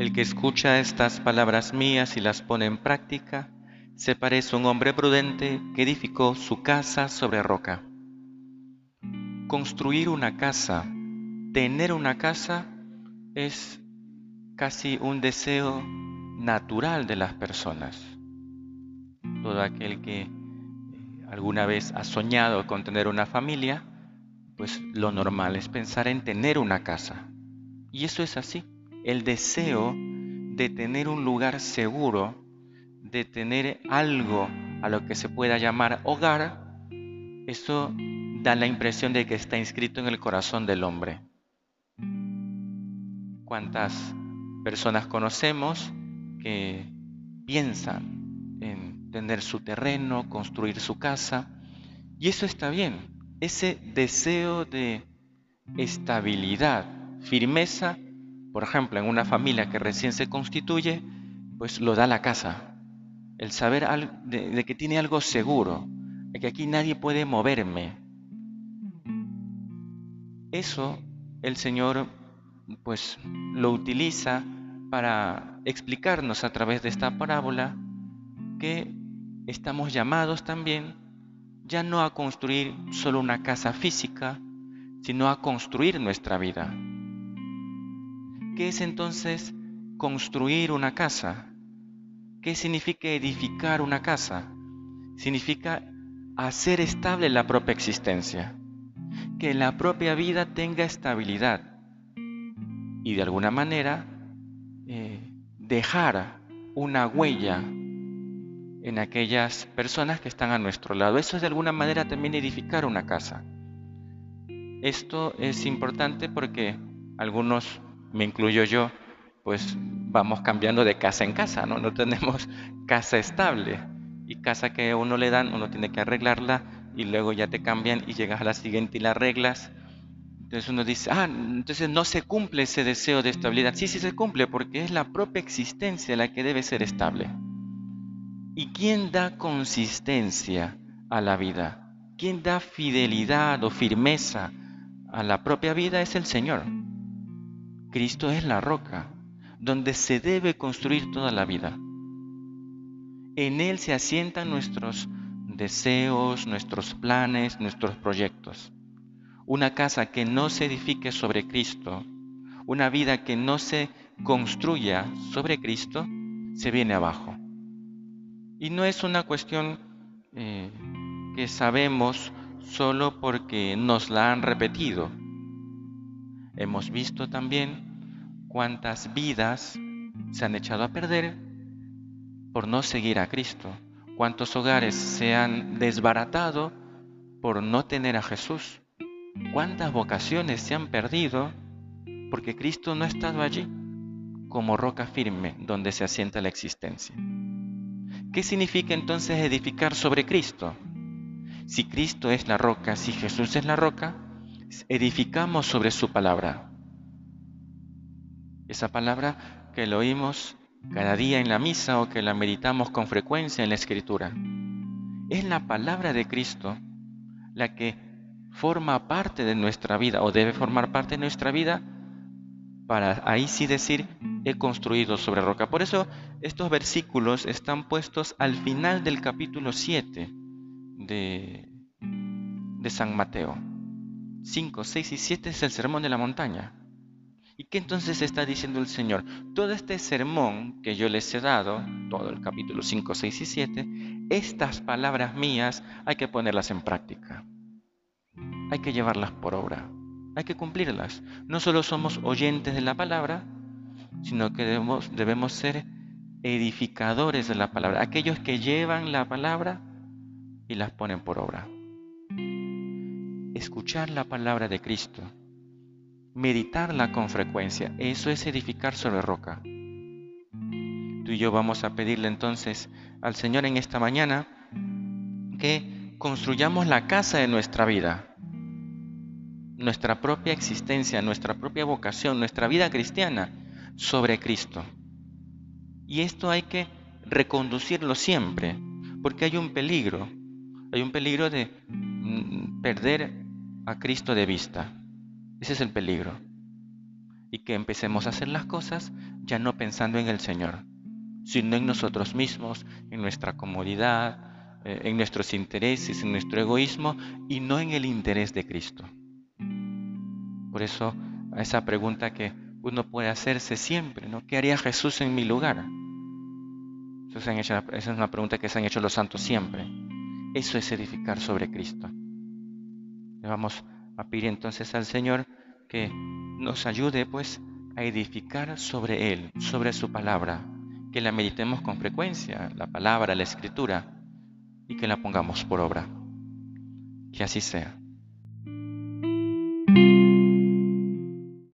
El que escucha estas palabras mías y las pone en práctica, se parece a un hombre prudente que edificó su casa sobre roca. Construir una casa, tener una casa, es casi un deseo natural de las personas. Todo aquel que alguna vez ha soñado con tener una familia, pues lo normal es pensar en tener una casa. Y eso es así. El deseo de tener un lugar seguro, de tener algo a lo que se pueda llamar hogar, eso da la impresión de que está inscrito en el corazón del hombre. ¿Cuántas personas conocemos que piensan en tener su terreno, construir su casa? Y eso está bien. Ese deseo de estabilidad, firmeza, por ejemplo, en una familia que recién se constituye, pues lo da la casa. El saber de, que tiene algo seguro, de que aquí nadie puede moverme. Eso el Señor pues lo utiliza para explicarnos a través de esta parábola que estamos llamados también ya no a construir solo una casa física, sino a construir nuestra vida. ¿Qué es entonces construir una casa? ¿Qué significa edificar una casa? Significa hacer estable la propia existencia, que la propia vida tenga estabilidad y de alguna manera eh, dejar una huella en aquellas personas que están a nuestro lado. Eso es de alguna manera también edificar una casa. Esto es importante porque algunos, me incluyo yo, pues vamos cambiando de casa en casa, ¿no? No tenemos casa estable y casa que uno le dan, uno tiene que arreglarla y luego ya te cambian y llegas a la siguiente y la arreglas entonces uno dice, ah, entonces no se cumple ese deseo de estabilidad. Sí, sí se cumple porque es la propia existencia la que debe ser estable. ¿Y quién da consistencia a la vida? ¿Quién da fidelidad o firmeza a la propia vida? Es el Señor. Cristo es la roca donde se debe construir toda la vida. En Él se asientan nuestros deseos, nuestros planes, nuestros proyectos. Una casa que no se edifique sobre Cristo, una vida que no se construya sobre Cristo, se viene abajo. Y no es una cuestión eh, que sabemos solo porque nos la han repetido. Hemos visto también cuántas vidas se han echado a perder por no seguir a Cristo, cuántos hogares se han desbaratado por no tener a Jesús. ¿Cuántas vocaciones se han perdido porque Cristo no ha estado allí como roca firme donde se asienta la existencia? ¿Qué significa entonces edificar sobre Cristo? Si Cristo es la roca, si Jesús es la roca, edificamos sobre su palabra. Esa palabra que lo oímos cada día en la misa o que la meditamos con frecuencia en la escritura. Es la palabra de Cristo la que forma parte de nuestra vida o debe formar parte de nuestra vida para ahí sí decir he construido sobre roca. Por eso estos versículos están puestos al final del capítulo 7 de, de San Mateo. 5, 6 y 7 es el sermón de la montaña. ¿Y qué entonces está diciendo el Señor? Todo este sermón que yo les he dado, todo el capítulo 5, 6 y 7, estas palabras mías hay que ponerlas en práctica hay que llevarlas por obra, hay que cumplirlas. No solo somos oyentes de la palabra, sino que debemos, debemos ser edificadores de la palabra, aquellos que llevan la palabra y las ponen por obra. Escuchar la palabra de Cristo, meditarla con frecuencia, eso es edificar sobre roca. Tú y yo vamos a pedirle entonces al Señor en esta mañana que construyamos la casa de nuestra vida, nuestra propia existencia, nuestra propia vocación, nuestra vida cristiana sobre Cristo. Y esto hay que reconducirlo siempre, porque hay un peligro, hay un peligro de mm, perder a Cristo de vista. Ese es el peligro. y que empecemos a hacer las cosas ya no pensando en el Señor, sino en nosotros mismos, en nuestra comodidad, eh, en nuestros intereses, en nuestro egoísmo y no en el interés de Cristo. Por eso, esa pregunta que uno puede hacerse siempre, ¿no? ¿Qué haría Jesús en mi lugar? esa es una pregunta que se han hecho los santos siempre. Eso es edificar sobre Cristo. Le vamos a pedir entonces al Señor que nos ayude pues a edificar sobre Él, sobre su palabra, que la meditemos con frecuencia, la palabra, la escritura, y que la pongamos por obra. Que así sea.